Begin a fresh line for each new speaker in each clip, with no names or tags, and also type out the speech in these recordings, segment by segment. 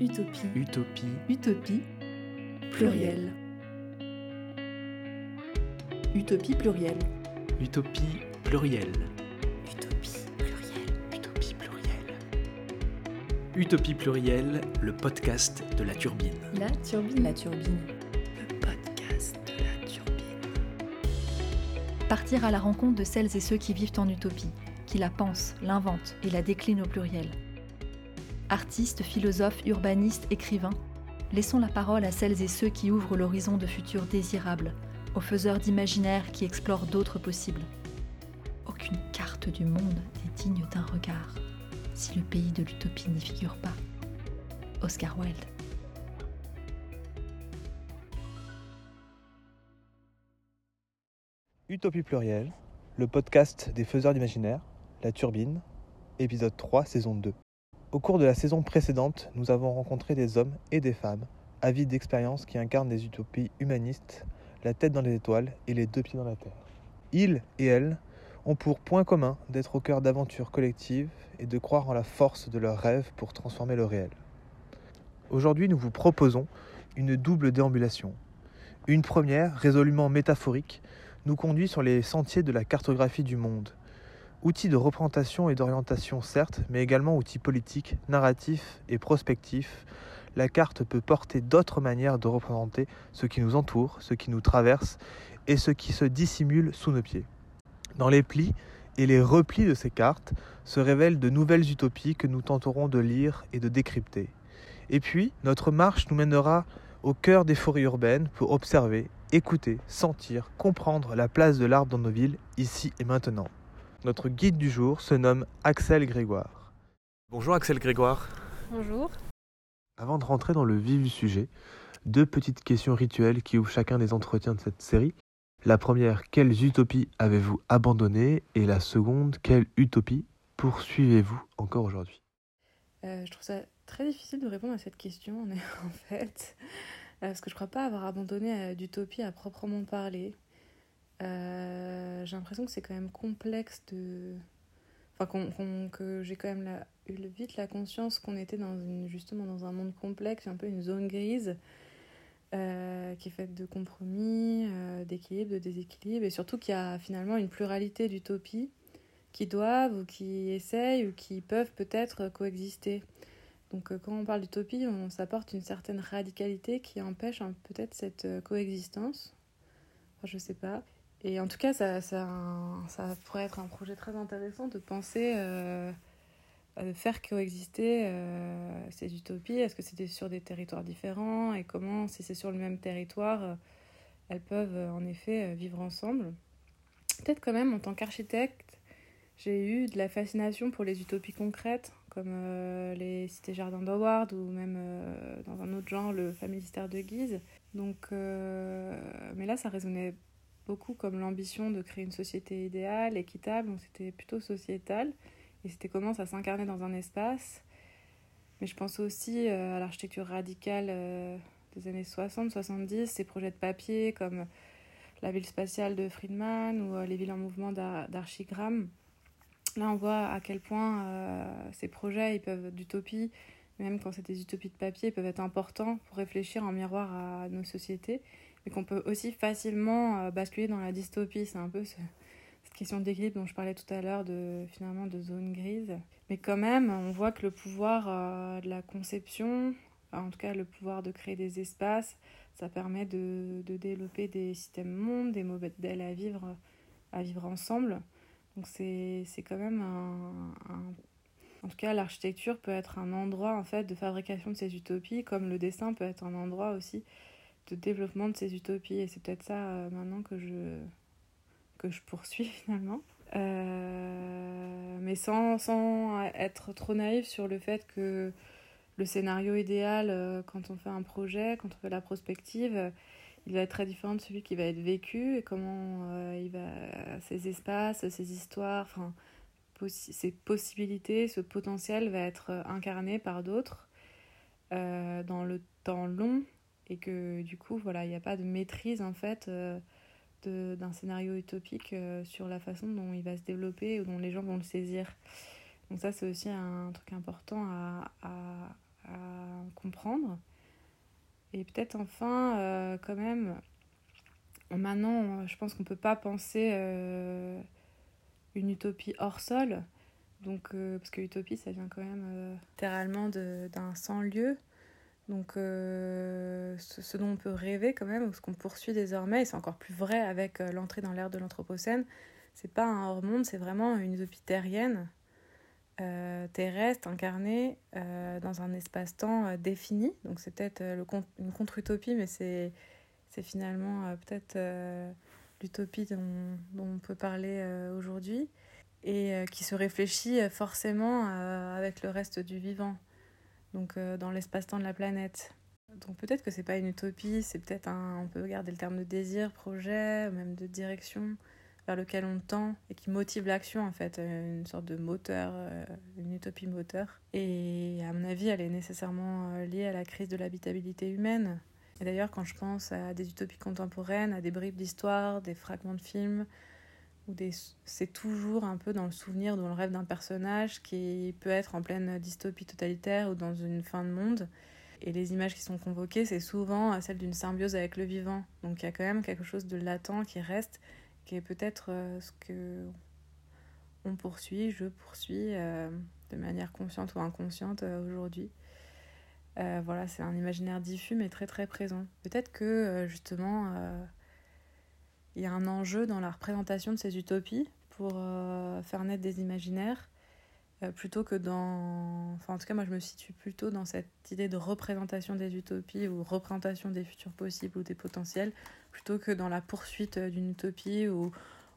Utopie.
Utopie.
Utopie. Pluriel. Utopie pluriel.
Utopie plurielle.
Utopie pluriel.
Utopie plurielle. Utopie plurielle, le podcast de la turbine.
La turbine. La turbine. Le podcast de la turbine. Partir à la rencontre de celles et ceux qui vivent en utopie, qui la pensent, l'inventent et la déclinent au pluriel. Artistes, philosophes, urbanistes, écrivains, laissons la parole à celles et ceux qui ouvrent l'horizon de futurs désirables, aux faiseurs d'imaginaire qui explorent d'autres possibles. Aucune carte du monde n'est digne d'un regard si le pays de l'utopie n'y figure pas. Oscar Wilde.
Utopie plurielle, le podcast des faiseurs d'imaginaire, La Turbine, épisode 3, saison 2. Au cours de la saison précédente, nous avons rencontré des hommes et des femmes avides d'expériences qui incarnent des utopies humanistes, la tête dans les étoiles et les deux pieds dans la terre. Ils et elles ont pour point commun d'être au cœur d'aventures collectives et de croire en la force de leurs rêves pour transformer le réel. Aujourd'hui, nous vous proposons une double déambulation. Une première, résolument métaphorique, nous conduit sur les sentiers de la cartographie du monde. Outil de représentation et d'orientation certes, mais également outil politique, narratif et prospectif, la carte peut porter d'autres manières de représenter ce qui nous entoure, ce qui nous traverse et ce qui se dissimule sous nos pieds. Dans les plis et les replis de ces cartes se révèlent de nouvelles utopies que nous tenterons de lire et de décrypter. Et puis, notre marche nous mènera au cœur des forêts urbaines pour observer, écouter, sentir, comprendre la place de l'arbre dans nos villes, ici et maintenant. Notre guide du jour se nomme Axel Grégoire. Bonjour Axel Grégoire.
Bonjour.
Avant de rentrer dans le vif du sujet, deux petites questions rituelles qui ouvrent chacun des entretiens de cette série. La première, quelles utopies avez-vous abandonnées? Et la seconde, quelle utopie poursuivez-vous encore aujourd'hui?
Euh, je trouve ça très difficile de répondre à cette question en en fait, Euh, parce que je crois pas avoir abandonné euh, d'utopie à proprement parler. Euh, j'ai l'impression que c'est quand même complexe de. Enfin, qu'on- que j'ai quand même eu vite la conscience qu'on était dans une, justement dans un monde complexe, un peu une zone grise, euh, qui est faite de compromis, euh, d'équilibre, de déséquilibre, et surtout qu'il y a finalement une pluralité d'utopies qui doivent ou qui essayent ou qui peuvent peut-être coexister. Donc euh, quand on parle d'utopie, on s'apporte une certaine radicalité qui empêche hein, peut-être cette coexistence. Enfin, je sais pas. Et en tout cas, ça, ça, ça pourrait être un projet très intéressant de penser, euh, à de faire coexister euh, ces utopies. Est-ce que c'était sur des territoires différents? Et comment, si c'est sur le même territoire, euh, elles peuvent en effet vivre ensemble? Peut-être quand même, en tant qu'architecte, j'ai eu de la fascination pour les utopies concrètes, comme les cités-jardins d'Howard ou même dans un autre genre, le familistère de Guise. Donc, mais là, ça résonnait beaucoup comme l'ambition de créer une société idéale, équitable, donc c'était plutôt sociétal. Et c'était comment ça s'incarnait dans un espace. Mais je pense aussi euh, à l'architecture radicale euh, des années 60-70, ces projets de papier comme la ville spatiale de Friedman ou euh, les villes en mouvement d'Ar- d'Archigram. Là, on voit à quel point ces projets ils peuvent d'utopie, même quand c'est des utopies de papier, peuvent être importants pour réfléchir en miroir à nos sociétés, mais qu'on peut aussi facilement euh, basculer dans la dystopie. C'est un peu ce- cette question d'équilibre dont je parlais tout à l'heure, de finalement de zone grise. Mais quand même, on voit que le pouvoir euh, de la conception, en tout cas le pouvoir de créer des espaces, ça permet de, de développer des systèmes mondes, des modèles à vivre, à vivre ensemble. Donc c'est c'est quand même un, un- En tout cas, l'architecture peut être un endroit en fait de fabrication de ces utopies, comme le dessin peut être un endroit aussi de développement de ces utopies. Et c'est peut-être ça euh, maintenant que je, que je poursuis finalement. Euh, mais sans, sans être trop naïf sur le fait que le scénario idéal, euh, quand on fait un projet, quand on fait la prospective, il va être très différent de celui qui va être vécu et comment euh, il va, ces espaces, ces histoires, enfin, ces possibilités, ce potentiel va être incarné par d'autres dans le temps long et que du coup, voilà, il n'y a pas de maîtrise en fait euh, d'un scénario utopique euh, sur la façon dont il va se développer ou dont les gens vont le saisir. Donc ça, c'est aussi un truc important à, comprendre. Et peut-être enfin, quand même, maintenant, je pense qu'on ne peut pas penser une utopie hors sol. Donc, parce que utopie, ça vient quand même littéralement d'un sans-lieu. Donc, ce, ce, dont on peut rêver quand même, ce qu'on poursuit désormais, et c'est encore plus vrai avec l'entrée dans l'ère de l'Anthropocène, c'est pas un hors-monde, c'est vraiment une utopie terrienne, euh, terrestre, incarnée euh, dans un espace-temps euh, défini. Donc c'est peut-être une contre-utopie, mais c'est, finalement peut-être l'utopie dont, on peut parler aujourd'hui, et qui se réfléchit forcément avec le reste du vivant, donc dans l'espace-temps de la planète. Donc peut-être que c'est pas une utopie, c'est peut-être un, on peut garder le terme de désir, projet, même de direction vers lequel on tend et qui motive l'action en fait, euh, une sorte de moteur, euh, une utopie moteur. Et à mon avis, elle est nécessairement euh, liée à la crise de l'habitabilité humaine. Et d'ailleurs, quand je pense à des utopies contemporaines, à des bribes d'histoire, des fragments de films, ou des... c'est toujours un peu dans le souvenir, dans le rêve d'un personnage qui peut être en pleine dystopie totalitaire ou dans une fin de monde. Et les images qui sont convoquées, c'est souvent celle d'une symbiose avec le vivant. Donc il y a quand même quelque chose de latent qui reste qui est peut-être euh, ce que on poursuit, je poursuis euh, de manière consciente ou inconsciente euh, aujourd'hui. voilà, c'est un imaginaire diffus mais très très présent. Peut-être que justement, il y a un enjeu dans la représentation de ces utopies pour faire naître des imaginaires plutôt que dans... Enfin, en tout cas, moi, je me situe plutôt dans cette idée de représentation des utopies ou représentation des futurs possibles ou des potentiels, plutôt que dans la poursuite d'une utopie ou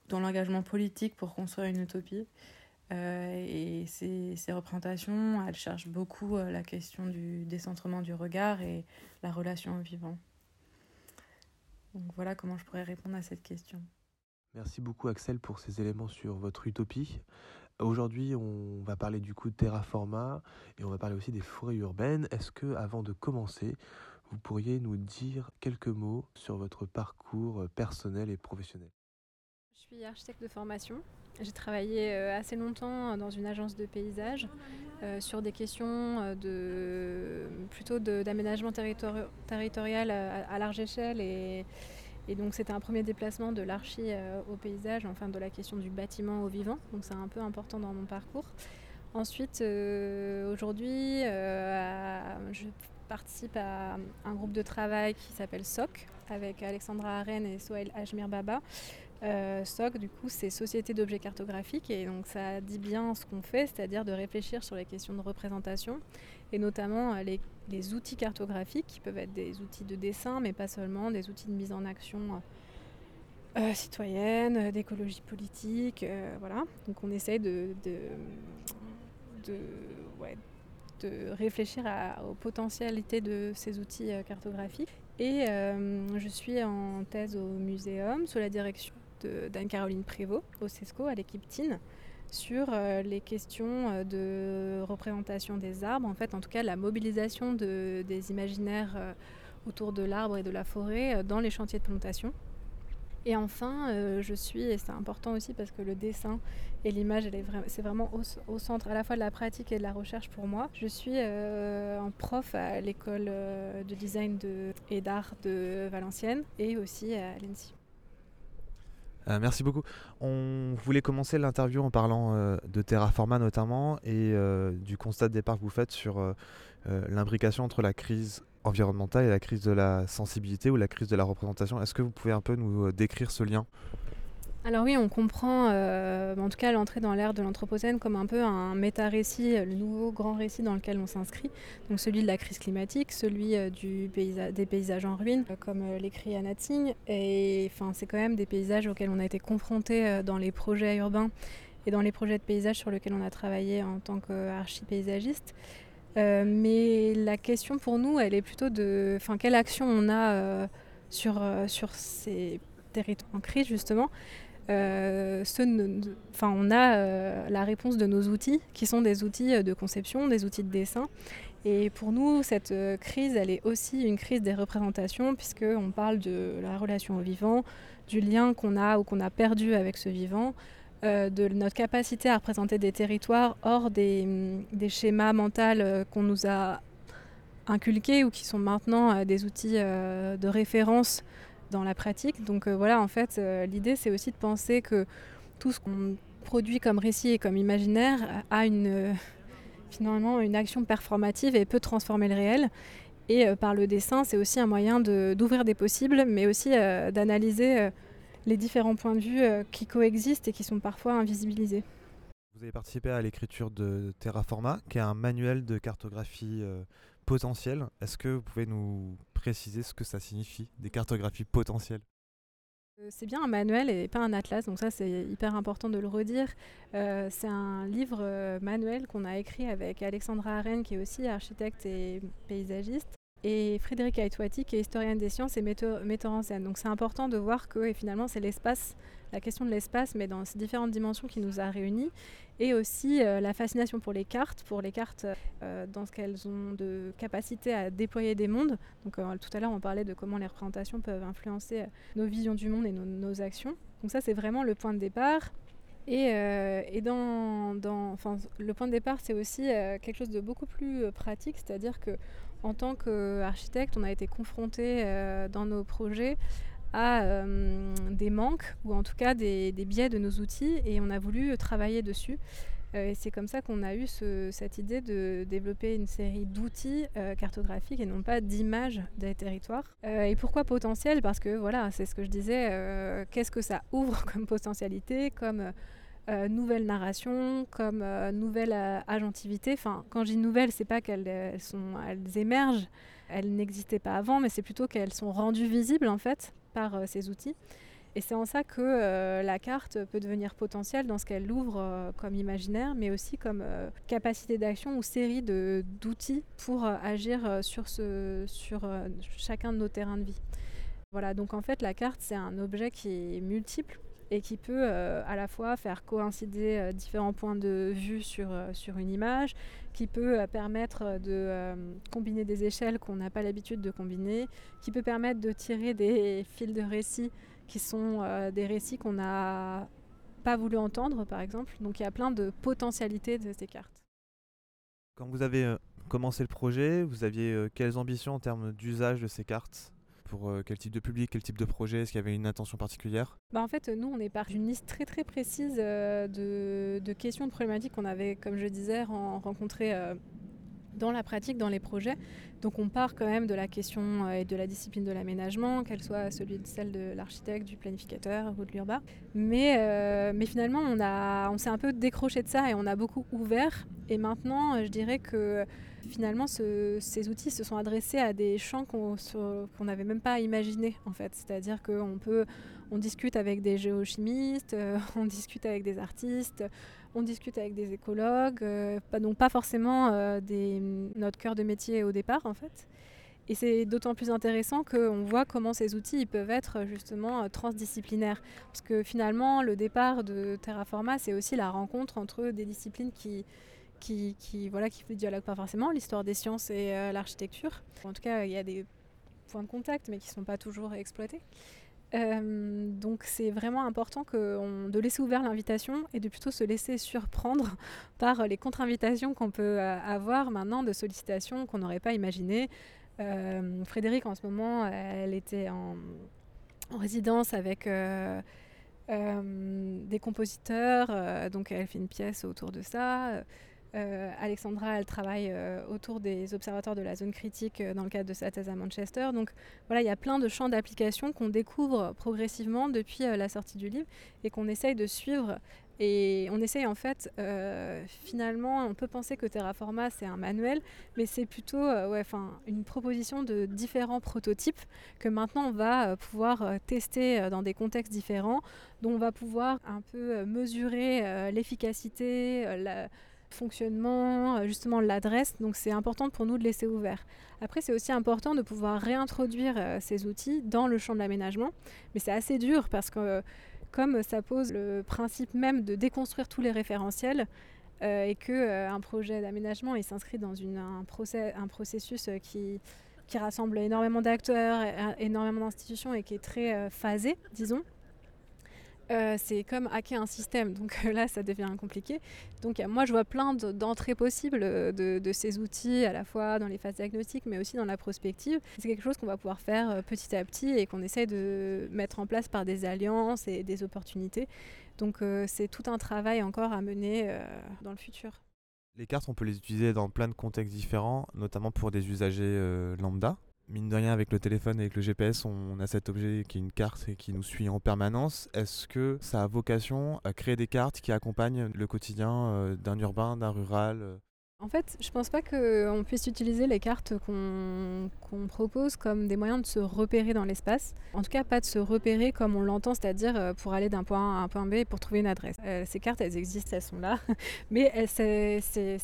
dans l'engagement politique pour construire une utopie. Euh, et ces, ces, représentations, elles cherchent beaucoup euh, la question du décentrement du regard et la relation au vivant. Donc voilà comment je pourrais répondre à cette question.
Merci beaucoup Axel pour ces éléments sur votre utopie. Aujourd'hui, on va parler du coup de Terraforma et on va parler aussi des forêts urbaines. Est-ce que avant de commencer, vous pourriez nous dire quelques mots sur votre parcours personnel et professionnel?
Je suis architecte de formation. J'ai travaillé euh, assez longtemps dans une agence de paysage euh, sur des questions de plutôt d'aménagement territorial à, large échelle et, et donc c'était un premier déplacement de l'archi au paysage, enfin de la question du bâtiment au vivant. Donc c'est un peu important dans mon parcours. Ensuite, aujourd'hui, je participe à un groupe de travail qui s'appelle SOC avec Alexandra Arène et Sohail Ajmir Baba. Euh, SOC, du coup, c'est Société d'objets cartographiques et donc ça dit bien ce qu'on fait, c'est-à-dire de réfléchir sur les questions de représentation et notamment euh, les, outils cartographiques qui peuvent être des outils de dessin, mais pas seulement, des outils de mise en action euh, citoyenne, d'écologie politique, voilà. Donc on essaye de, de, de réfléchir aux potentialités de ces outils euh, cartographiques. Et euh, je suis en thèse au muséum sous la direction d'Anne-Caroline Prévost au CESCO à l'équipe TIN sur euh, les questions de représentation des arbres, en fait en tout cas la mobilisation de, des imaginaires autour de l'arbre et de la forêt dans les chantiers de plantation. Et enfin, euh, je suis, et c'est important aussi parce que le dessin et l'image, c'est vraiment au, centre à la fois de la pratique et de la recherche pour moi. Je suis euh, en prof à l'école euh, de design et d'art de Valenciennes et aussi à l'ENSI.
Merci beaucoup. On voulait commencer l'interview en parlant de Terraforma notamment et du constat de départ que vous faites sur l'imbrication entre la crise environnementale et la crise de la sensibilité ou la crise de la représentation. Est-ce que vous pouvez un peu nous euh, décrire ce lien?
Alors oui, on comprend euh, en tout cas l'entrée dans l'ère de l'Anthropocène comme un peu un méta-récit, le nouveau grand récit dans lequel on s'inscrit. Donc celui de la crise climatique, celui euh, du des paysages en ruine, comme l'écrit Anna Et enfin, c'est quand même des paysages auxquels on a été confrontés dans les projets urbains et dans les projets de paysages sur lesquels on a travaillé en tant qu'archi-paysagiste. Euh, mais la question pour nous, elle est plutôt de quelle action on a euh, euh, sur ces territoires en crise, justement. Enfin, on a la réponse de nos outils, qui sont des outils de conception, des outils de dessin. Et pour nous, cette crise, elle est aussi une crise des représentations, puisqu'on parle de la relation au vivant, du lien qu'on a ou qu'on a perdu avec ce vivant, euh, de notre capacité à représenter des territoires hors des, schémas mentaux euh, qu'on nous a inculqués ou qui sont maintenant des outils de référence dans la pratique. Donc voilà, en fait, l'idée c'est aussi de penser que tout ce qu'on produit comme récit et comme imaginaire a une, finalement une action performative et peut transformer le réel. Et par le dessin, c'est aussi un moyen d'ouvrir des possibles, mais aussi d'analyser les différents points de vue qui coexistent et qui sont parfois invisibilisés.
Vous avez participé à l'écriture de Terraforma, qui est un manuel de cartographie euh, potentielle. Est-ce que vous pouvez nous préciser ce que ça signifie, des cartographies potentielles?
Euh, c'est bien un manuel et pas un atlas, donc ça c'est hyper important de le redire. Euh, c'est un livre manuel qu'on a écrit avec Alexandra Arène, qui est aussi architecte et paysagiste, et Frédéric Aitouati, qui est historienne des sciences et metteur, en scène. Donc c'est important de voir que finalement c'est l'espace, la question de l'espace, mais dans ces différentes dimensions qui nous a réunis, et aussi euh, la fascination pour les cartes, pour les cartes euh, dans ce qu'elles ont de capacité à déployer des mondes. Donc euh, tout à l'heure on parlait de comment les représentations peuvent influencer nos visions du monde et nos, actions. Donc ça c'est vraiment le point de départ. Et, le point de départ, c'est aussi quelque chose de beaucoup plus pratique, c'est-à-dire que en tant qu'architecte, on a été confronté dans nos projets à euh, des manques ou en tout cas des, biais de nos outils et on a voulu travailler dessus. Euh, et c'est comme ça qu'on a eu cette idée de développer une série d'outils cartographiques et non pas d'images des territoires. et pourquoi potentiel? Parce que voilà, c'est ce que je disais, qu'est-ce que ça ouvre comme potentialité, comme euh, nouvelle narration, comme euh, nouvelle euh, agentivité. Enfin, quand je dis nouvelle, c'est pas qu'elles elles émergent, elles n'existaient pas avant, mais c'est plutôt qu'elles sont rendues visibles en fait par ces outils. Et c'est en ça que la carte peut devenir potentielle dans ce qu'elle ouvre comme imaginaire, mais aussi comme capacité d'action ou série d'outils pour agir sur, ce, sur chacun de nos terrains de vie. Voilà, donc en fait la carte c'est un objet qui est multiple et qui peut euh, à la fois faire coïncider euh, différents points de vue sur, euh, sur une image, qui peut permettre de combiner des échelles qu'on n'a pas l'habitude de combiner, qui peut permettre de tirer des fils de récits qui sont des récits qu'on n'a pas voulu entendre par exemple. Donc il y a plein de potentialités de ces cartes.
Quand vous avez commencé le projet, vous aviez quelles ambitions en termes d'usage de ces cartes? Pour euh, quel type de public, quel type de projet Est-ce qu'il y avait une intention particulière?
Bah En fait, nous, on est par une liste très très précise euh, de, questions, de problématiques qu'on avait, comme je disais, rencontrées euh, dans la pratique, dans les projets. Donc on part quand même de la question et de la discipline de l'aménagement, qu'elle soit celle de l'architecte, du planificateur ou de l'urbain. Mais, finalement, on s'est un peu décroché de ça et on a beaucoup ouvert. Et maintenant, je dirais que finalement, ces outils se sont adressés à des champs qu'on n'avait même pas imaginés, en fait. C'est-à-dire qu'on peut, on discute avec des géochimistes, euh, on discute avec des artistes, on discute avec des écologues, euh, donc pas forcément euh, notre cœur de métier au départ, en fait. Et c'est d'autant plus intéressant qu'on voit comment ces outils ils peuvent être justement transdisciplinaires. Parce que finalement, le départ de Terraforma, c'est aussi la rencontre entre des disciplines qui, qui, voilà, qui ne dialoguent pas forcément, l'histoire des sciences et euh, l'architecture. En tout cas, il y a des points de contact, mais qui ne sont pas toujours exploités. Euh, donc c'est vraiment important de laisser ouvert l'invitation et de plutôt se laisser surprendre par les contre-invitations qu'on peut euh, avoir maintenant de sollicitations qu'on n'aurait pas imaginées. Frédéric en ce moment, elle était en résidence avec des compositeurs, donc elle fait une pièce autour de ça. Euh, Alexandra, elle travaille euh, autour des observateurs de la zone critique euh, dans le cadre de sa thèse à Manchester. Donc voilà, il y a plein de champs d'application qu'on découvre progressivement depuis la sortie du livre et qu'on essaye de suivre. Et on essaye en fait, finalement, on peut penser que Terraforma c'est un manuel, mais c'est plutôt une proposition de différents prototypes que maintenant on va pouvoir tester dans des contextes différents, dont on va pouvoir un peu mesurer l'efficacité, la fonctionnement, euh, justement l'adresse. Donc c'est important pour nous de laisser ouvert. Après, c'est aussi important de pouvoir réintroduire euh, ces outils dans le champ de l'aménagement. Mais c'est assez dur parce que comme ça pose le principe même de déconstruire tous les référentiels, euh, et que un projet d'aménagement s'inscrit dans un, un processus qui, qui rassemble énormément d'acteurs, énormément d'institutions et qui est très phasé, disons. Euh, c'est comme hacker un système. Donc là, ça devient compliqué. Donc moi, je vois plein d'entrées possibles de, de, ces outils, à la fois dans les phases diagnostiques, mais aussi dans la prospective. C'est quelque chose qu'on va pouvoir faire petit à petit et qu'on essaie de mettre en place par des alliances et des opportunités. Donc c'est tout un travail encore à mener dans le futur.
Les cartes, on peut les utiliser dans plein de contextes différents, notamment pour des usagers lambda mine de rien, avec le téléphone et avec le GPS, on a cet objet qui est une carte et qui nous suit en permanence. Est-ce que ça a vocation à créer des cartes qui accompagnent le quotidien euh, d'un urbain, d'un rural euh?
En fait, je pense pas qu'on puisse utiliser les cartes qu'on propose comme des moyens de se repérer dans l'espace. En tout cas, pas de se repérer comme on l'entend, c'est-à-dire euh, pour aller d'un point A à un point B pour trouver une adresse. ces cartes, elles existent, elles sont là, mais c'est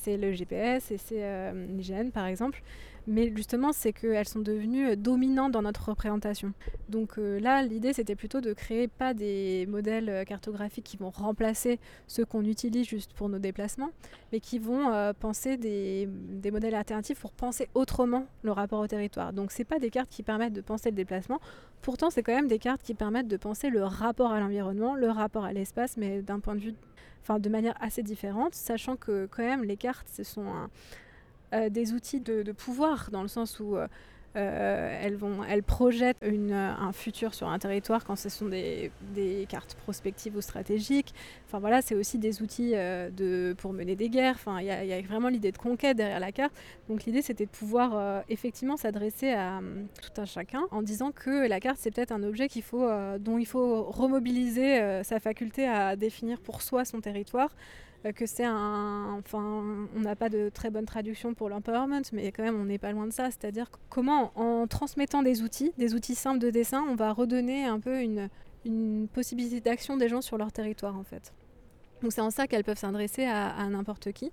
le GPS et c'est l'IGN par exemple mais justement c'est qu'elles sont devenues euh, dominantes dans notre représentation. Donc euh, là l'idée c'était plutôt de créer pas des modèles euh, cartographiques qui vont remplacer ceux qu'on utilise juste pour nos déplacements, mais qui vont penser des, modèles alternatifs pour penser autrement le rapport au territoire. Donc c'est pas des cartes qui permettent de penser le déplacement, pourtant c'est quand même des cartes qui permettent de penser le rapport à l'environnement, le rapport à l'espace, mais d'un point de vue, enfin de manière assez différente, sachant que quand même les cartes ce sont un euh, des outils de, pouvoir, dans le sens où euh, euh, elles, vont, elles projettent un futur sur un territoire quand ce sont des, cartes prospectives ou stratégiques. Enfin voilà, c'est aussi des outils de, pour mener des guerres. Enfin, il y, y, a vraiment l'idée de conquête derrière la carte. Donc l'idée, c'était de pouvoir effectivement s'adresser à tout un chacun en disant que la carte, c'est peut-être un objet qu'il faut, dont il faut remobiliser sa faculté à définir pour soi son territoire. Euh, que c'est un. Enfin, on n'a pas de très bonne traduction pour l'empowerment, mais quand même, on n'est pas loin de ça. C'est-à-dire comment, en transmettant des outils, des outils simples de dessin, on va redonner un peu une, possibilité d'action des gens sur leur territoire, en fait. Donc, c'est en ça qu'elles peuvent s'adresser à, n'importe qui.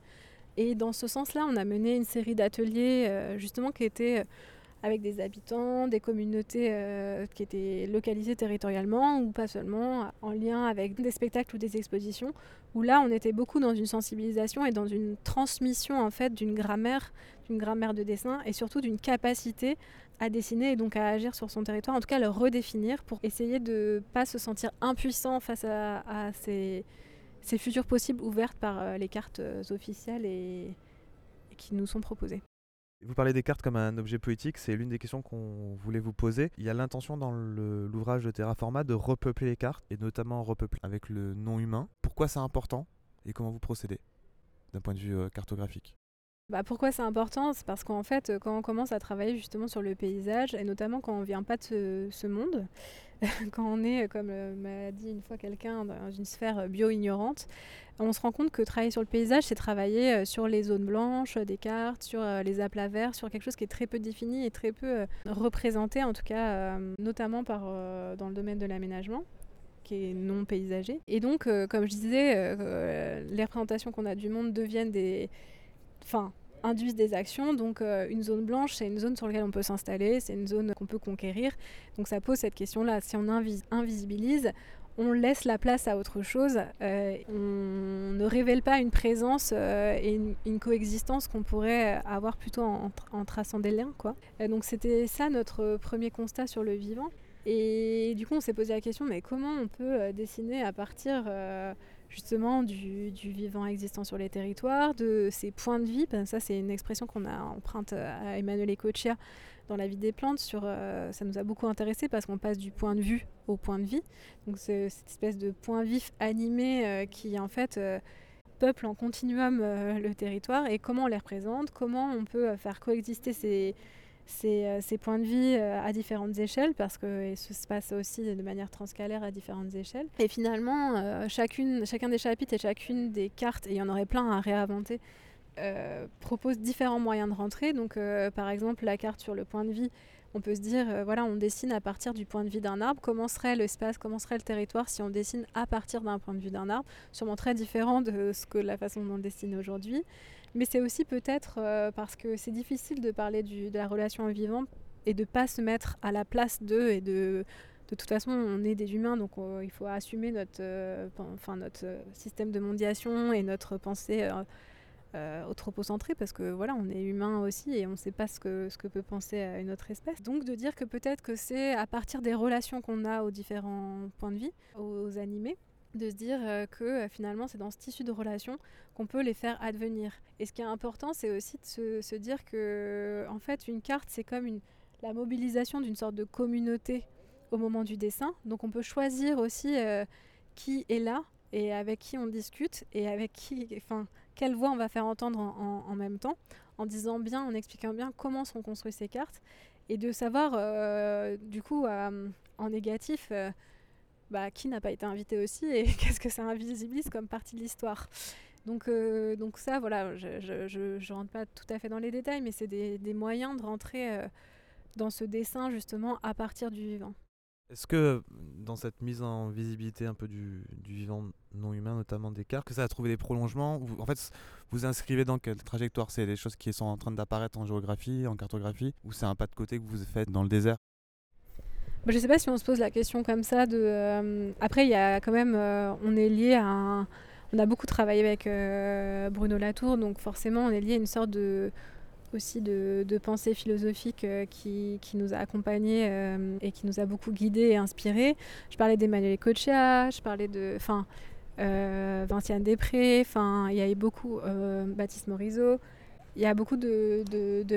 Et dans ce sens-là, on a mené une série d'ateliers, euh, justement, qui étaient. Euh, avec des habitants, des communautés euh, qui étaient localisées territorialement ou pas seulement, en lien avec des spectacles ou des expositions, où là on était beaucoup dans une sensibilisation et dans une transmission en fait d'une grammaire, d'une grammaire de dessin et surtout d'une capacité à dessiner et donc à agir sur son territoire, en tout cas le redéfinir pour essayer de ne pas se sentir impuissant face à, ces, futurs possibles ouvertes par euh, les cartes euh, officielles et qui nous sont proposées.
Vous parlez des cartes comme un objet poétique, c'est l'une des questions qu'on voulait vous poser. Il y a l'intention dans l'ouvrage de Terraforma de repeupler les cartes, et notamment repeupler avec le nom humain. Pourquoi c'est important et comment vous procédez d'un point de vue euh, cartographique?
Bah pourquoi c'est important? C'est parce qu'en fait, quand on commence à travailler justement sur le paysage, et notamment quand on vient pas de ce, monde, quand on est, comme euh, m'a dit une fois quelqu'un, dans une sphère bio-ignorante, on se rend compte que travailler sur le paysage, c'est travailler euh, sur les zones blanches des cartes, sur euh, les aplats verts, sur quelque chose qui est très peu défini et très peu représenté, en tout cas, notamment par, dans le domaine de l'aménagement qui est non paysager. Et donc, comme je disais, les représentations qu'on a du monde deviennent des enfin, induisent des actions. Donc euh, une zone blanche, c'est une zone sur laquelle on peut s'installer, c'est une zone qu'on peut conquérir. Donc ça pose cette question-là. Si on invisibilise, on laisse la place à autre chose, euh, on ne révèle pas une présence euh, et une, coexistence qu'on pourrait avoir plutôt en, traçant des liens. Quoi. donc c'était ça notre premier constat sur le vivant. Et du coup on s'est posé la question, mais comment on peut dessiner à partir justement du, vivant existant sur les territoires, de ses points de vie. Ben, ça, c'est une expression qu'on a emprunte à Emmanuel Ecochia dans La vie des plantes. Sur, euh, ça nous a beaucoup intéressé parce qu'on passe du point de vue au point de vie. Donc, c'est cette espèce de point vif animé euh, qui, en fait, euh, peuple en continuum le territoire et comment on les représente, comment on peut faire coexister ces ces, ces, points de vie euh, à différentes échelles parce que ça se passe aussi de manière transcalaire à différentes échelles. Et finalement, euh, chacune, chacun des chapitres et chacune des cartes, et il y en aurait plein à réinventer, euh, propose différents moyens de rentrer. Donc, par exemple, la carte sur le point de vie, on peut se dire, voilà, on dessine à partir du point de vue d'un arbre. Comment serait l'espace, comment serait le territoire si on dessine à partir d'un point de vue d'un arbre? Sûrement très différent de ce que la façon dont on dessine aujourd'hui. Mais c'est aussi peut-être euh, parce que c'est difficile de parler de la relation vivant et de pas se mettre à la place d'eux et de de toute façon, on est des humains, donc euh, il faut assumer notre, euh, notre système de mondiation et notre pensée anthropocentrée, parce que voilà, on est humain aussi et on ne sait pas ce que, ce que peut penser une autre espèce. Donc de dire que peut-être que c'est à partir des relations qu'on a aux différents points de vie, aux animés, de se dire que finalement c'est dans ce tissu de relations qu'on peut les faire advenir. Et ce qui est important, c'est aussi de se, dire que en fait une carte c'est comme une, la mobilisation d'une sorte de communauté au moment du dessin. Donc on peut choisir aussi qui est là et avec qui on discute et avec qui, enfin, quelle voix on va faire entendre en, même temps, en disant bien, en expliquant bien comment sont construites ces cartes et de savoir euh, du coup euh, en négatif euh, bah, qui n'a pas été invité aussi et qu'est-ce que ça invisibilise comme partie de l'histoire. Donc, ça, voilà, je ne rentre pas tout à fait dans les détails, mais c'est des, moyens de rentrer dans ce dessin justement à partir du vivant.
Est-ce que dans cette mise en visibilité un peu du, vivant non humain, notamment des cartes, que ça a trouvé des prolongements En fait, vous inscrivez dans quelle trajectoire? C'est des choses qui sont en train d'apparaître en géographie, en cartographie, ou c'est un pas de côté que vous faites dans le désert?
Bah, Je ne sais pas si on se pose la question comme ça. De, euh, Après, il y a quand même, euh, on est lié à On a beaucoup travaillé avec euh, Bruno Latour, donc forcément, on est lié à une sorte de aussi de, pensée philosophique euh, qui, nous a accompagnés euh, et qui nous a beaucoup guidés et inspirés. Je parlais d'Emmanuel Ecoccia, je parlais de enfin, euh, Vinciane Després, enfin, il y avait beaucoup, Baptiste Morisot. Il y a beaucoup de,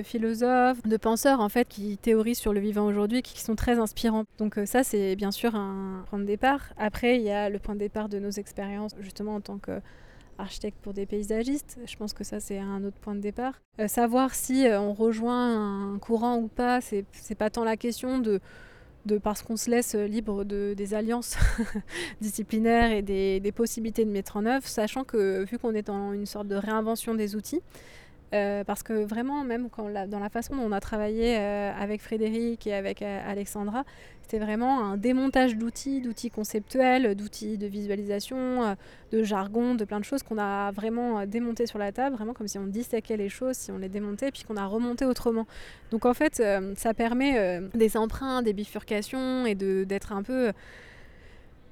philosophes, de penseurs en fait qui théorisent sur le vivant aujourd'hui, qui sont très inspirants. Donc ça c'est bien sûr un point de départ. Après il y a le point de départ de nos expériences justement en tant que architecte pour des paysagistes. Je pense que ça, c'est un autre point de départ. Euh, savoir si euh, on rejoint un courant ou pas, c'est pas tant la question de, parce qu'on se laisse libre de, des alliances disciplinaires et des, des, possibilités de mettre en œuvre, sachant que vu qu'on est dans une sorte de réinvention des outils, euh, parce que vraiment, même quand dans la façon dont on a travaillé euh, avec Frédéric et avec euh, Alexandra, c'était vraiment un démontage d'outils, d'outils conceptuels, d'outils de visualisation, de jargon, de plein de choses qu'on a vraiment démonté sur la table, vraiment comme si on disséquait les choses, si on les démontait, puis qu'on a remonté autrement. Donc en fait, ça permet des emprunts, des bifurcations et d'être un peu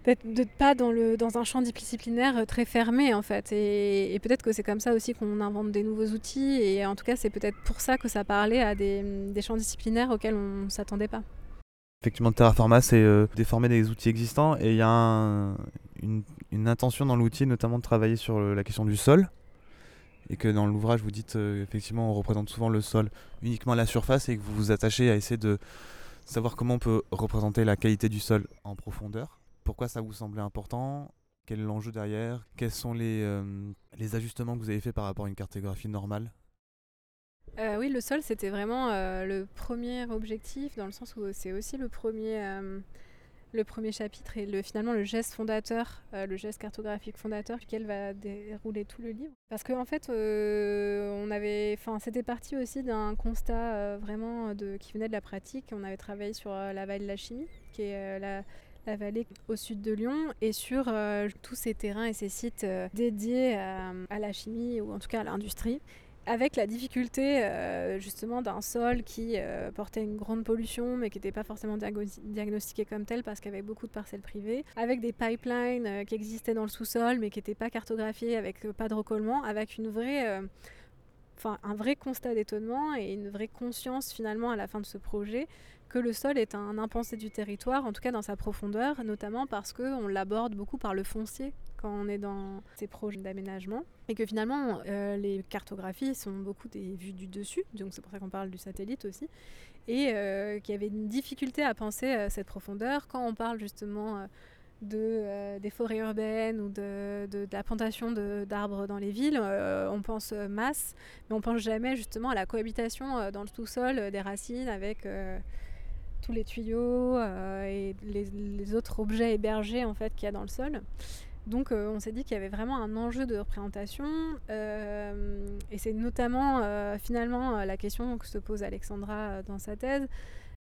d'être pas dans, le, dans un champ disciplinaire euh, très fermé en fait. Et, peut-être que c'est comme ça aussi qu'on invente des nouveaux outils. Et en tout cas, c'est peut-être pour ça que ça parlait à des, champs disciplinaires auxquels on ne s'attendait pas.
Effectivement, Terraforma, c'est euh, déformer des outils existants. Et il y a une, une, intention dans l'outil, notamment de travailler sur la question du sol. Et que dans l'ouvrage, vous dites euh, effectivement, on représente souvent le sol uniquement à la surface et que vous vous attachez à essayer de savoir comment on peut représenter la qualité du sol en profondeur. Pourquoi ça vous semblait important? Quel est l'enjeu derrière? Quels sont les, euh, les ajustements que vous avez fait par rapport à une cartographie normale?
Euh, oui, le sol, c'était vraiment euh, le premier objectif, dans le sens où c'est aussi le premier, le premier chapitre et le, finalement le geste fondateur, le geste cartographique fondateur, duquel va dérouler tout le livre. Parce qu'en en fait, c'était parti aussi d'un constat vraiment qui venait de la pratique. On avait travaillé sur la vallée de la chimie, qui est la, la vallée au sud de Lyon et sur euh, tous ces terrains et ces sites euh, dédiés à, la chimie ou en tout cas à l'industrie avec la difficulté euh, justement d'un sol qui portait une grande pollution mais qui n'était pas forcément diagnostiqué comme tel parce qu'il y avait beaucoup de parcelles privées, avec des pipelines qui existaient dans le sous-sol mais qui n'étaient pas cartographiés avec pas de recollement, avec une vraie enfin un vrai constat d'étonnement et une vraie conscience finalement à la fin de ce projet que le sol est un impensé du territoire, en tout cas dans sa profondeur, notamment parce qu'on l'aborde beaucoup par le foncier quand on est dans ces projets d'aménagement. Et que finalement euh, les cartographies sont beaucoup des vues du dessus, donc c'est pour ça qu'on parle du satellite aussi, et euh, qu'il y avait une difficulté à penser à cette profondeur. Quand on parle justement de, euh, des forêts urbaines ou de, la plantation d'arbres dans les villes, euh, on pense euh, masse, mais on pense jamais justement à la cohabitation dans le sous-sol des racines avec tous les tuyaux et les, autres objets hébergés en fait qu'il y a dans le sol. Donc on s'est dit qu'il y avait vraiment un enjeu de représentation et c'est notamment finalement la question que se pose Alexandra dans sa thèse,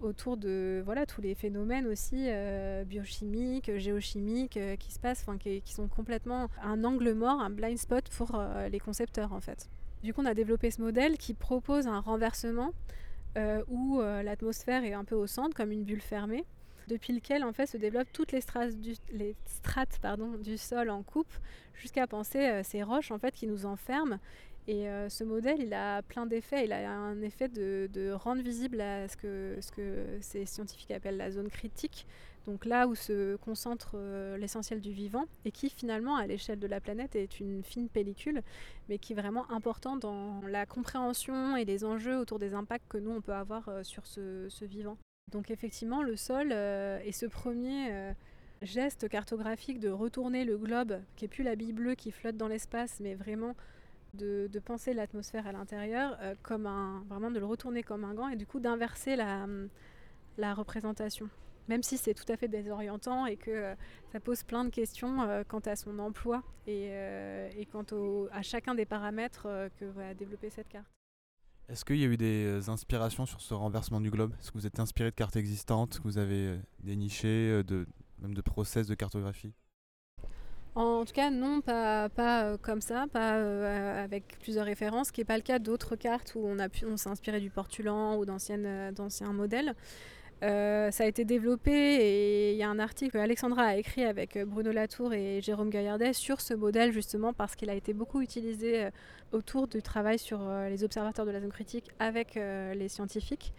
autour de voilà tous les phénomènes aussi euh, biochimiques, géochimiques euh, qui se passent, qui, qui, sont complètement un angle mort, un blind spot pour euh, les concepteurs en fait. Du coup, on a développé ce modèle qui propose un renversement où l'atmosphère est un peu au centre, comme une bulle fermée, depuis lequel en fait se développent toutes les strates du, sol en coupe, jusqu'à penser ces roches en fait qui nous enferment Et ce modèle, il a plein d'effets. Il a un effet de, rendre visible ce que, ce que ces scientifiques appellent la zone critique, donc là où se concentre euh, l'essentiel du vivant, et qui finalement, à l'échelle de la planète, est une fine pellicule, mais qui est vraiment important dans la compréhension et les enjeux autour des impacts que nous, on peut avoir euh, sur ce, vivant. Donc effectivement, le sol euh, est ce premier geste cartographique de retourner le globe, qui n'est plus la bille bleue qui flotte dans l'espace, mais vraiment de, penser l'atmosphère à l'intérieur, comme un, vraiment de le retourner comme un gant, et du coup d'inverser la représentation même si c'est tout à fait désorientant et que euh, ça pose plein de questions euh, quant à son emploi et, euh, quant à chacun des paramètres que va développer cette carte.
Est-ce qu'il y a eu des inspirations sur ce renversement du globe? Est-ce que vous êtes inspiré de cartes existantes? Que vous avez dénichées, de, même de process de cartographie?
En tout cas, non, pas, comme ça, pas avec plusieurs références, ce qui n'est pas le cas d'autres cartes où on, on s'est inspiré du portulan ou d'anciens modèles. Euh, ça a été développé et il y a un article que Alexandra a écrit avec euh, Bruno Latour et Jérôme Gaillardet sur ce modèle justement parce qu'il a été beaucoup utilisé euh, autour du travail sur les observateurs de la zone critique avec les scientifiques.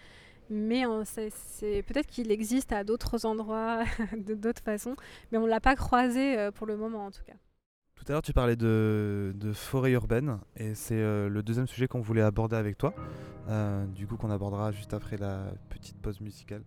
Mais c'est peut-être qu'il existe à d'autres endroits, de d'autres façons, mais on ne l'a pas croisé pour le moment en tout cas.
Tout à l'heure, tu parlais de, forêt urbaine, et c'est le deuxième sujet qu'on voulait aborder avec toi, du coup qu'on abordera juste après la petite pause musicale.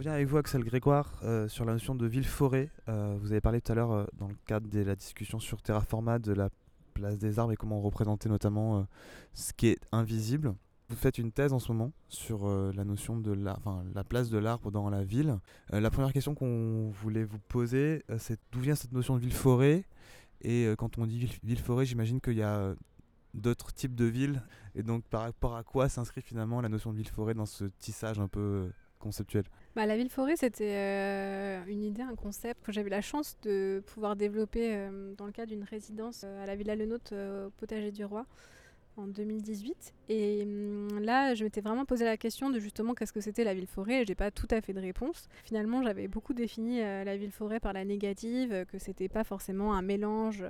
On revient avec vous, Axel Grégoire, euh, sur la notion de ville-forêt. Euh, vous avez parlé tout à l'heure, euh, dans le cadre de la discussion sur Terraforma, de la place des arbres et comment représenter notamment ce qui est invisible. Vous faites une thèse en ce moment sur la notion de la place de l'arbre dans la ville. la première question qu'on voulait vous poser, c'est d'où vient cette notion de ville-forêt? Et quand on dit ville-forêt, j'imagine qu'il y a d'autres types de villes. Et donc par rapport à quoi s'inscrit finalement la notion de ville-forêt dans ce tissage un peu conceptuel?
Bah, La ville-forêt, c'était euh, une idée, un concept que j'avais la chance de pouvoir développer euh, dans le cadre d'une résidence euh, à la Villa Lenote au Potager du Roi en 2018. Et hum, là, je m'étais vraiment posé la question de justement qu'est-ce que c'était la ville-forêt et j'ai pas tout à fait de réponse. Finalement, j'avais beaucoup défini la ville-forêt par la négative, que c'était pas forcément un mélange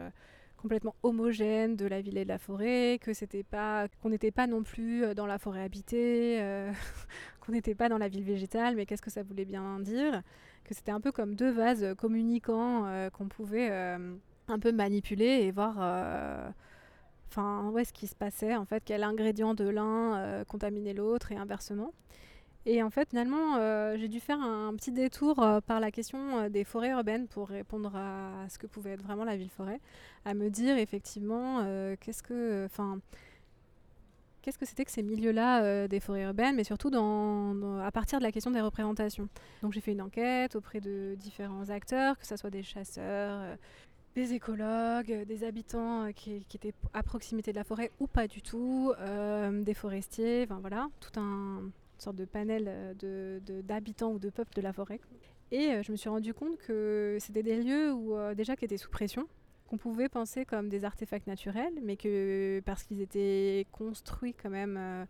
complètement homogène de la ville et de la forêt, que c'était pas, qu'on n'était pas non plus dans la forêt habitée, qu'on n'était pas dans la ville végétale, mais qu'est-ce que ça voulait bien dire? Que c'était un peu comme deux vases communicants euh, qu'on pouvait un peu manipuler et voir, enfin, où est-ce qui se passait en fait, quel ingrédient de l'un contaminait l'autre et inversement. Et en fait, finalement, euh, j'ai dû faire un, petit détour euh, par la question euh, des forêts urbaines pour répondre à, ce que pouvait être vraiment la ville-forêt, à me dire effectivement, qu'est-ce que, enfin, qu'est-ce que c'était que ces milieux-là des forêts urbaines, mais surtout à partir de la question des représentations. Donc j'ai fait une enquête auprès de différents acteurs, que ce soit des chasseurs, des écologues, des habitants qui, étaient à proximité de la forêt ou pas du tout, des forestiers, enfin voilà, tout un une de panel d'habitants ou de peuples de la forêt. Et je me suis rendu compte que c'était des lieux où, déjà qui étaient sous pression, qu'on pouvait penser comme des artefacts naturels, mais que parce qu'ils étaient construits quand même euh,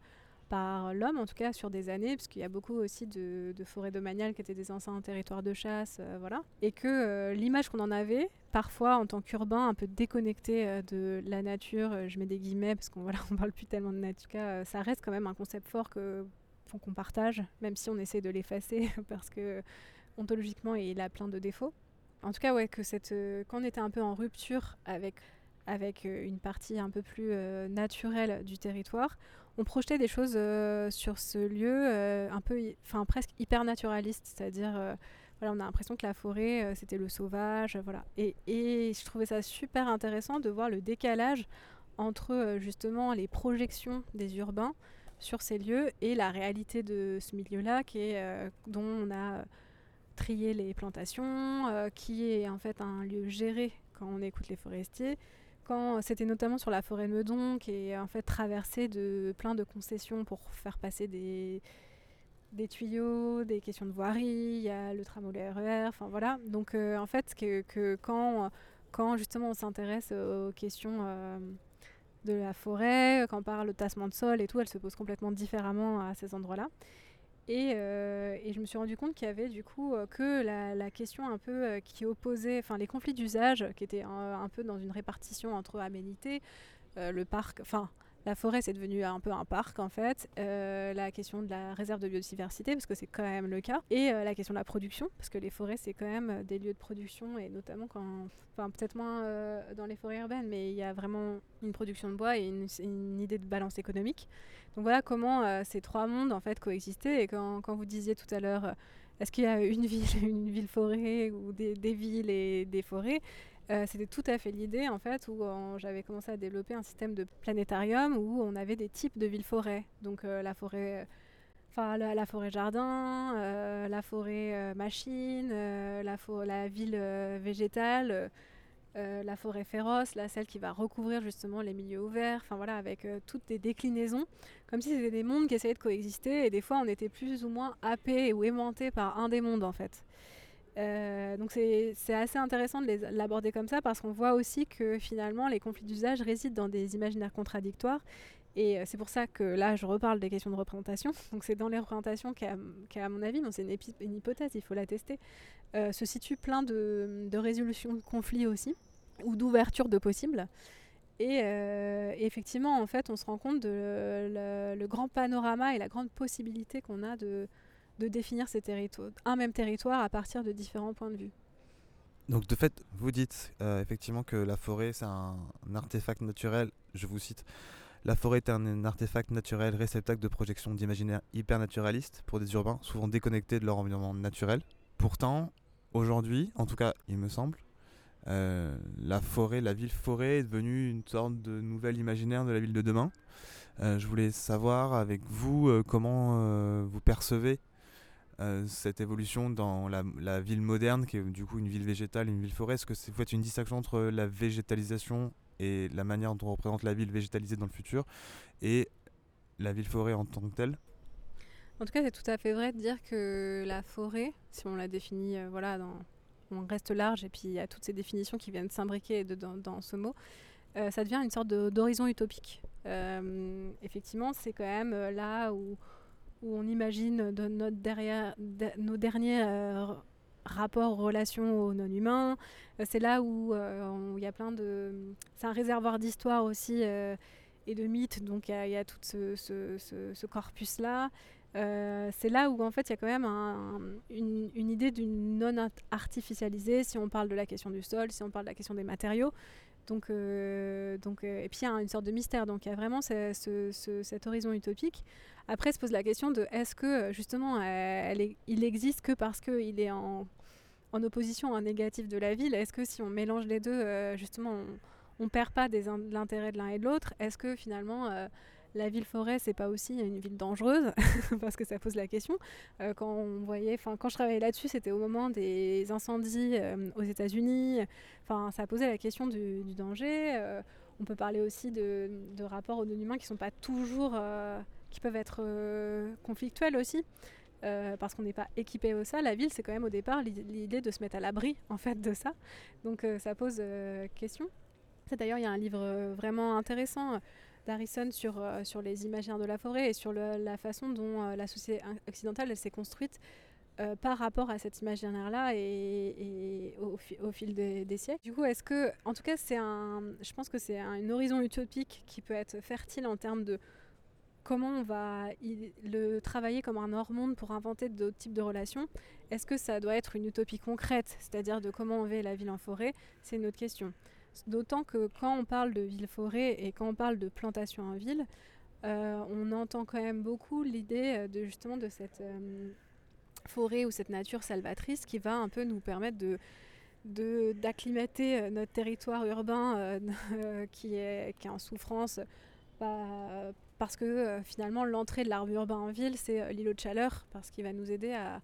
par l'homme, en tout cas sur des années, parce qu'il y a beaucoup aussi de, forêts domaniales qui étaient des anciens territoires de chasse, euh, voilà, et que euh, l'image qu'on en avait, parfois en tant qu'urbain, un peu déconnecté de la nature, je mets des guillemets parce qu'on voilà, on parle plus tellement de nature, ça reste quand même un concept fort que qu'on partage, même si on essaie de l'effacer parce que ontologiquement il a plein de défauts. En tout cas, ouais, que cette, euh, quand on était un peu en rupture avec, avec euh, une partie un peu plus euh, naturelle du territoire, on projetait des choses sur ce lieu un peu, enfin presque hyper naturaliste, c'est-à-dire voilà, on a l'impression que la forêt, c'était le sauvage, voilà. Et, et, je trouvais ça super intéressant de voir le décalage entre justement les projections des urbains sur ces lieux et la réalité de ce milieu-là, qui est dont on a trier les plantations, euh, qui est en fait un lieu géré quand on écoute les forestiers. Quand c'était notamment sur la forêt Meudon, qui est en fait traversée de plein de concessions pour faire passer des, des tuyaux, des questions de voirie, il y a le tramway RER, enfin voilà. Donc euh, en fait, que, que, quand, quand justement on s'intéresse aux questions euh, de la forêt, quand on parle de tassement de sol et tout, elle se pose complètement différemment à ces endroits-là. Euh, et, je me suis rendu compte qu'il y avait du coup euh, que la, question un peu euh, qui opposait, enfin les conflits d'usage qui étaient un, peu dans une répartition entre aménité, le parc, enfin la forêt, c'est devenu un peu un parc en fait. Euh, la question de la réserve de biodiversité, parce que c'est quand même le cas. Et euh, la question de la production, parce que les forêts, c'est quand même euh, des lieux de production, et notamment quand. Enfin, peut-être moins dans les forêts urbaines, mais il y a vraiment une production de bois et une, idée de balance économique. Donc voilà comment ces trois mondes en fait coexistaient. Et quand, vous disiez tout à l'heure. Est-ce qu'il y a une ville, une ville forêt ou des villes et des forêts euh, c'était tout à fait l'idée en fait où j'avais commencé à développer un système de planétarium où on avait des types de villes-forêts. Donc euh, la forêt, enfin la, forêt jardin, euh, la forêt machine, la, la, ville végétale. la forêt féroce, là, celle qui va recouvrir justement les milieux ouverts, enfin voilà, avec toutes des déclinaisons, comme si c'était des mondes qui essayaient de coexister, et des fois on était plus ou moins happés ou aimantés par un des mondes en fait. Euh, donc c'est assez intéressant de l'aborder comme ça parce qu'on voit aussi que finalement les conflits d'usage résident dans des imaginaires contradictoires et euh, c'est pour ça que là je reparle des questions de représentation. Donc c'est dans les représentations qu'à à mon avis, c'est une, hypothèse, il faut la tester, euh, se situe plein de résolutions de conflits aussi ou d'ouverture de possibles. Et, effectivement, en fait, on se rend compte de le grand panorama et la grande possibilité qu'on a de, de définir ces territoires, un même territoire à partir de différents points de vue.
Donc de fait, vous dites euh, effectivement que la forêt c'est un, artefact naturel, je vous cite, la forêt est un, artefact naturel réceptacle de projection d'imaginaire hypernaturaliste pour des urbains souvent déconnectés de leur environnement naturel. Pourtant, aujourd'hui, en tout cas il me semble, euh, la forêt, la ville forêt est devenue une sorte de nouvel imaginaire de la ville de demain. Euh, je voulais savoir avec vous comment vous percevez euh, cette évolution dans la, ville moderne, qui est du coup une ville végétale, une ville forêt Est-ce que vous faites une distinction entre la végétalisation et la manière dont on représente la ville végétalisée dans le futur et la ville forêt en tant que telle?
En tout cas, c'est tout à fait vrai de dire que la forêt, si on la définit, euh, voilà, on reste large et puis il y a toutes ces définitions qui viennent s'imbriquer dans, ce mot. Euh, ça devient une sorte d'horizon utopique. effectivement, c'est quand même là où où on imagine de notre nos derniers euh, rapports, relations aux non-humains. Euh, c'est là où euh, il y a plein de... C'est un réservoir d'histoire aussi et de mythes, donc il y, a tout ce, corpus-là. c'est là où en fait il y a quand même une, une, idée d'une non-artificialisée, si on parle de la question du sol, si on parle de la question des matériaux. Donc, euh, donc, euh, et puis il y a une sorte de mystère. Donc il y a vraiment cet horizon utopique. Après se pose la question de est-ce que justement elle il existe que parce qu'il est en, en, opposition à un négatif de la ville? Est-ce que si on mélange les deux, euh, justement, on ne perd pas l'intérêt de l'un et de l'autre? Est-ce que finalement la ville-forêt, c'est pas aussi une ville dangereuse Parce que ça pose la question. Euh, quand on voyait, enfin, quand je travaillais là-dessus, c'était au moment des incendies euh, aux États-Unis. Enfin, ça posait la question du, danger. Euh, on peut parler aussi de, rapports aux non-humains qui sont pas toujours, qui peuvent être conflictuels aussi. parce qu'on n'est pas équipé au ça. La ville, c'est quand même au départ l'idée de se mettre à l'abri en fait de ça. Donc ça pose question. D'ailleurs, il y a un livre vraiment intéressant d'Harrison sur, euh, sur les imaginaires de la forêt et sur la façon dont euh, la société occidentale s'est construite euh, par rapport à cet imaginaire-là et, au, fil des, siècles. Du coup, est-ce que, en tout cas, un, je pense que c'est un, horizon utopique qui peut être fertile en termes de comment on va le travailler comme un hors-monde pour inventer d'autres types de relations. Est-ce que ça doit être une utopie concrète, c'est-à-dire de comment on vit la ville en forêt? C'est une autre question. D'autant que quand on parle de ville-forêt et quand on parle de plantation en ville, euh, on entend quand même beaucoup l'idée euh, de justement de cette euh, forêt ou cette nature salvatrice qui va un peu nous permettre de d'acclimater notre territoire urbain qui, est, en souffrance bah, parce que finalement l'entrée de l'arbre urbain en ville c'est l'îlot de chaleur parce qu'il va nous aider à,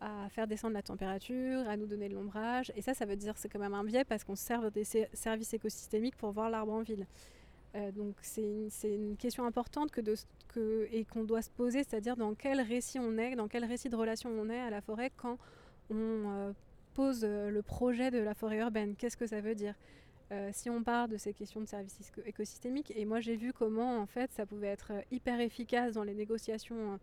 à faire descendre la température, à nous donner de l'ombrage. Et ça, ça veut dire c'est quand même un biais parce qu'on sert des services écosystémiques pour voir l'arbre en ville. Euh, donc c'est une, question importante que et qu'on doit se poser, c'est-à-dire dans quel récit on est, dans quel récit de relation on est à la forêt quand on euh, pose euh, le projet de la forêt urbaine. Qu'est-ce que ça veut dire? Si on part de ces questions de services écosystémiques, et moi j'ai vu comment en fait ça pouvait être hyper efficace dans les négociations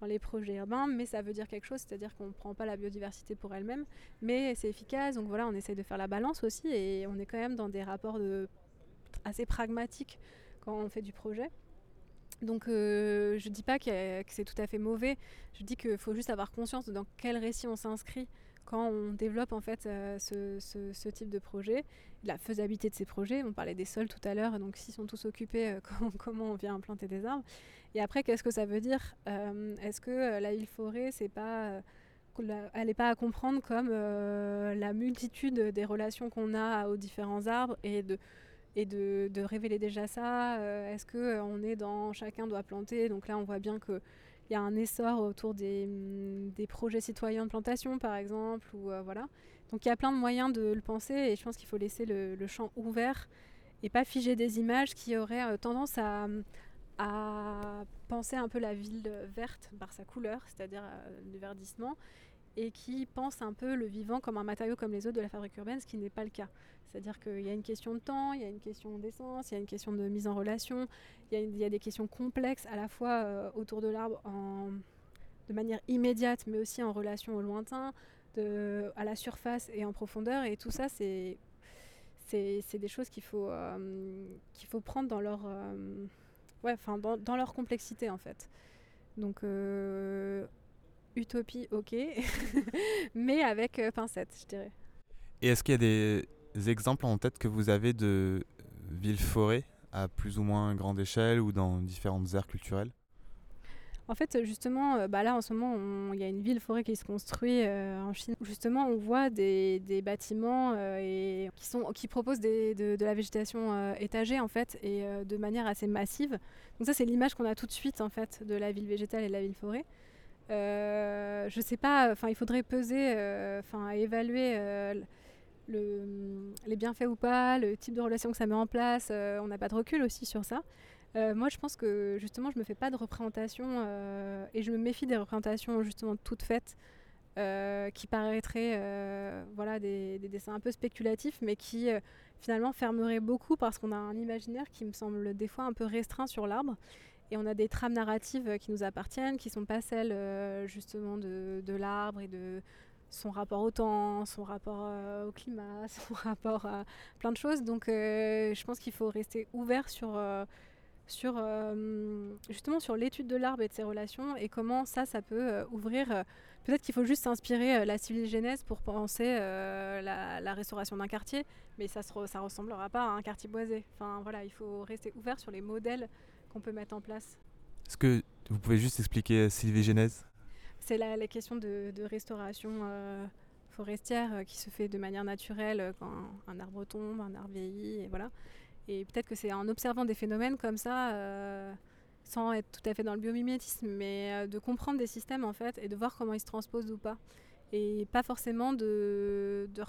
dans les projets urbains, mais ça veut dire quelque chose, c'est-à-dire qu'on ne prend pas la biodiversité pour elle-même, mais c'est efficace, donc voilà, on essaye de faire la balance aussi, et on est quand même dans des rapports assez pragmatiques quand on fait du projet. Donc euh, je ne dis pas que c'est tout à fait mauvais, je dis qu'il faut juste avoir conscience dans quel récit on s'inscrit quand on développe en fait euh, ce, type de projet, la faisabilité de ces projets. On parlait des sols tout à l'heure, donc s'ils sont tous occupés, euh, comment on vient implanter des arbres Et après, qu'est-ce que ça veut dire euh, Est-ce que la ville forêt, c'est pas elle n'est pas à comprendre comme la multitude des relations qu'on a aux différents arbres et de et de, de révéler déjà ça. Est-ce que on est dans chacun doit planter? Donc là, on voit bien que il y a un essor autour des, des, projets citoyens de plantation, par exemple. Ou, euh, voilà. Donc il y a plein de moyens de le penser et je pense qu'il faut laisser le, champ ouvert et pas figer des images qui auraient euh, tendance à, penser un peu la ville verte par sa couleur, c'est-à-dire euh, le verdissement, et qui pense un peu le vivant comme un matériau comme les autres de la fabrique urbaine, ce qui n'est pas le cas. C'est-à-dire qu'il y a une question de temps, il y a une question d'essence, il y a une question de mise en relation, il y a, des questions complexes à la fois euh, autour de l'arbre de manière immédiate, mais aussi en relation au lointain, à la surface et en profondeur. Et tout ça, c'est des choses qu'il faut, euh, qu'il faut prendre dans leur, euh, ouais, dans, dans, leur complexité en fait. Donc utopie, ok, mais avec euh, pincette, je dirais.
Et est-ce qu'il y a des exemples en tête que vous avez de villes-forêts à plus ou moins grande échelle ou dans différentes aires culturelles?
En fait, justement, euh, bah là en ce moment, il y a une ville-forêt qui se construit euh, en Chine. Justement, on voit des, bâtiments et qui, proposent de, la végétation étagée en fait et de manière assez massive. Donc ça, c'est l'image qu'on a tout de suite en fait de la ville végétale et de la ville-forêt. Euh, je sais pas, enfin il faudrait peser, euh, enfin évaluer euh, le, les bienfaits ou pas, le type de relation que ça met en place. on n'a pas de recul aussi sur ça. Moi, je pense que justement, je me fais pas de représentation et je me méfie des représentations justement toutes faites qui paraîtraient voilà, des, des, dessins un peu spéculatifs, mais qui finalement fermeraient beaucoup parce qu'on a un imaginaire qui me semble des fois un peu restreint sur l'arbre et on a des trames narratives qui nous appartiennent, qui sont pas celles euh, justement de, l'arbre et de son rapport au temps, son rapport euh, au climat, son rapport à plein de choses. Donc euh, je pense qu'il faut rester ouvert sur, sur justement sur l'étude de l'arbre et de ses relations et comment ça, ça peut ouvrir. Peut-être qu'il faut juste s'inspirer la genèse pour penser la, restauration d'un quartier, mais ça ne ça ressemblera pas à un quartier boisé. Enfin voilà, il faut rester ouvert sur les modèles qu'on peut mettre en place.
Est-ce que vous pouvez juste expliquer Sylvie Genèse
C'est la, question de, restauration euh, forestière euh, qui se fait de manière naturelle euh, quand un arbre tombe, un arbre vieillit, et voilà. Et peut-être que c'est en observant des phénomènes comme ça sans être tout à fait dans le biomimétisme, mais de comprendre des systèmes en fait et de voir comment ils se transposent ou pas. Et pas forcément de, de,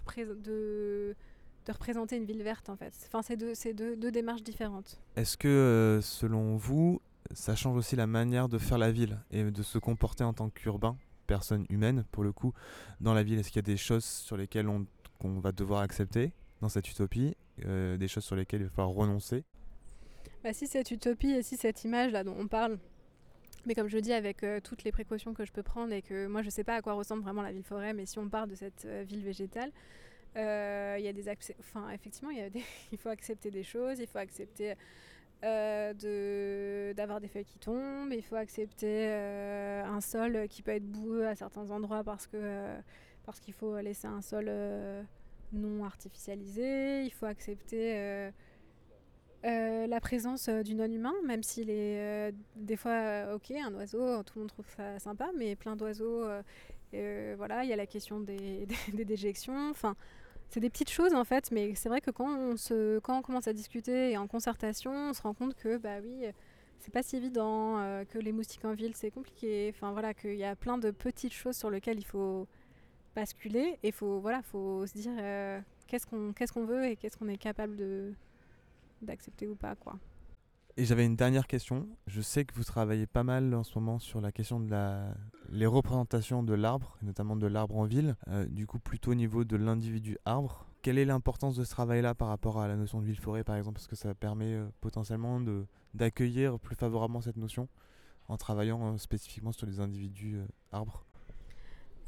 représenter une ville verte en fait. Enfin, c'est deux, deux, deux, démarches différentes.
Est-ce que selon vous, ça change aussi la manière de faire la ville et de se comporter en tant qu'urbain, personne humaine pour le coup, dans la ville? Est-ce qu'il y a des choses sur lesquelles on, qu'on va devoir accepter? Dans cette utopie, euh, des choses sur lesquelles il va falloir renoncer.
Bah, Si cette utopie et si cette image là dont on parle, mais comme je dis, avec euh, toutes les précautions que je peux prendre et que moi je ne sais pas à quoi ressemble vraiment la ville forêt, mais si on part de cette euh, ville végétale, il y a des enfin effectivement il, faut accepter des choses, il faut accepter euh, d'avoir des feuilles qui tombent, il faut accepter un sol qui peut être boueux à certains endroits parce que parce qu'il faut laisser un sol non artificialisé, il faut accepter la présence du non-humain, même s'il est des fois ok, un oiseau, tout le monde trouve ça sympa, mais plein d'oiseaux, voilà, il y a la question des, déjections, enfin c'est des petites choses en fait, mais c'est vrai que quand on, se, quand on commence à discuter et en concertation, on se rend compte que bah oui, c'est pas si évident, euh, que les moustiques en ville c'est compliqué, enfin voilà, qu'il y a plein de petites choses sur lesquelles il faut basculer et faut voilà, faut se dire euh, qu'est-ce qu'on qu'est-ce qu'on veut et qu'est-ce qu'on est capable de d'accepter ou pas quoi.
Et j'avais une dernière question. Je sais que vous travaillez pas mal en ce moment sur la question de la les représentations de l'arbre, notamment de l'arbre en ville, euh, du coup plutôt au niveau de l'individu arbre. Quelle est l'importance de ce travail-là par rapport à la notion de ville-forêt par exemple? Parce que ça permet euh, potentiellement d'accueillir plus favorablement cette notion en travaillant spécifiquement sur les individus arbres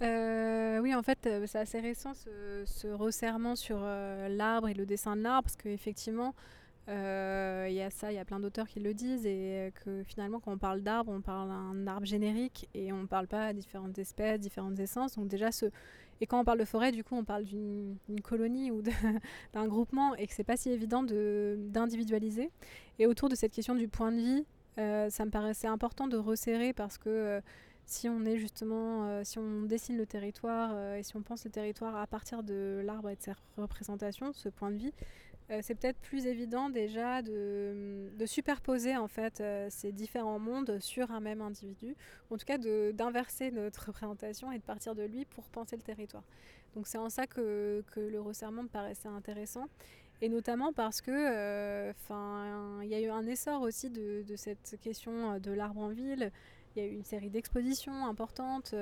oui, en fait, c'est assez récent ce, ce resserrement sur l'arbre et le dessin de l'arbre, parce qu'effectivement, euh, il y a ça, il y a plein d'auteurs qui le disent, et que finalement, quand on parle d'arbre, on parle d'un arbre générique et on ne parle pas à différentes espèces, différentes essences. Donc, déjà, ce... Et quand on parle de forêt, du coup, on parle d'une colonie ou d'un groupement et que c'est pas si évident d'individualiser. Et autour de cette question du point de vie, euh, ça me paraissait important de resserrer parce que euh, si on est justement, si on dessine le territoire et si on pense le territoire à partir de l'arbre et de ses représentations, ce point de vie, euh, c'est peut-être plus évident déjà de, superposer en fait euh, ces différents mondes sur un même individu, en tout cas d'inverser notre représentation et de partir de lui pour penser le territoire. Donc c'est en ça que, le resserrement me paraissait intéressant, et notamment parce que, euh, enfin, il y a eu un essor aussi de, de cette question de l'arbre en ville. Il y a eu une série d'expositions importantes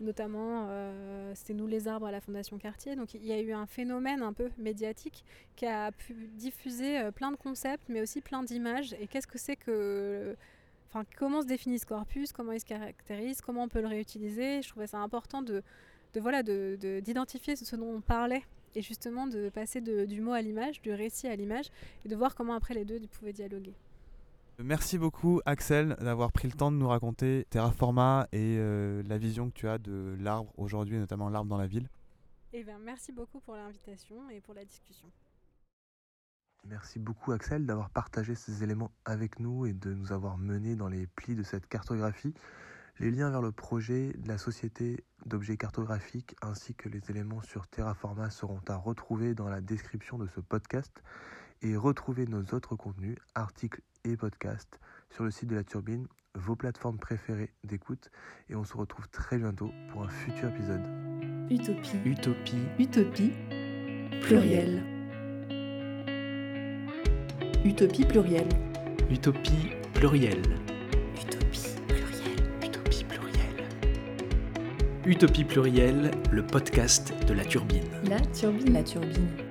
notamment euh, c'était Nous les arbres à la Fondation Cartier. Donc il y a eu un phénomène un peu médiatique qui a pu diffuser euh, plein de concepts, mais aussi plein d'images. Et qu'est-ce que c'est que. Enfin, comment se définit ce corpus, comment il se caractérise, comment on peut le réutiliser? Je trouvais ça important de, de voilà, d'identifier de, ce dont on parlait et justement de passer du mot à l'image, du récit à l'image, et de voir comment après les deux pouvaient dialoguer.
Merci beaucoup Axel d'avoir pris le temps de nous raconter Terraforma et euh, la vision que tu as de l'arbre aujourd'hui, notamment l'arbre dans la ville.
Eh bien, merci beaucoup pour l'invitation et pour la discussion.
Merci beaucoup Axel d'avoir partagé ces éléments avec nous et de nous avoir menés dans les plis de cette cartographie. Les liens vers le projet de la société d'objets cartographiques ainsi que les éléments sur Terraforma seront à retrouver dans la description de ce podcast et retrouver nos autres contenus, articles et podcasts sur le site de la Turbine, vos plateformes préférées d'écoute, et on se retrouve très bientôt pour un futur épisode.
Utopie.
Utopie.
Utopie. Pluriel. Utopie pluriel.
Utopie pluriel.
Utopie pluriel.
Utopie pluriel. Utopie pluriel, le podcast de la Turbine.
La Turbine. La Turbine.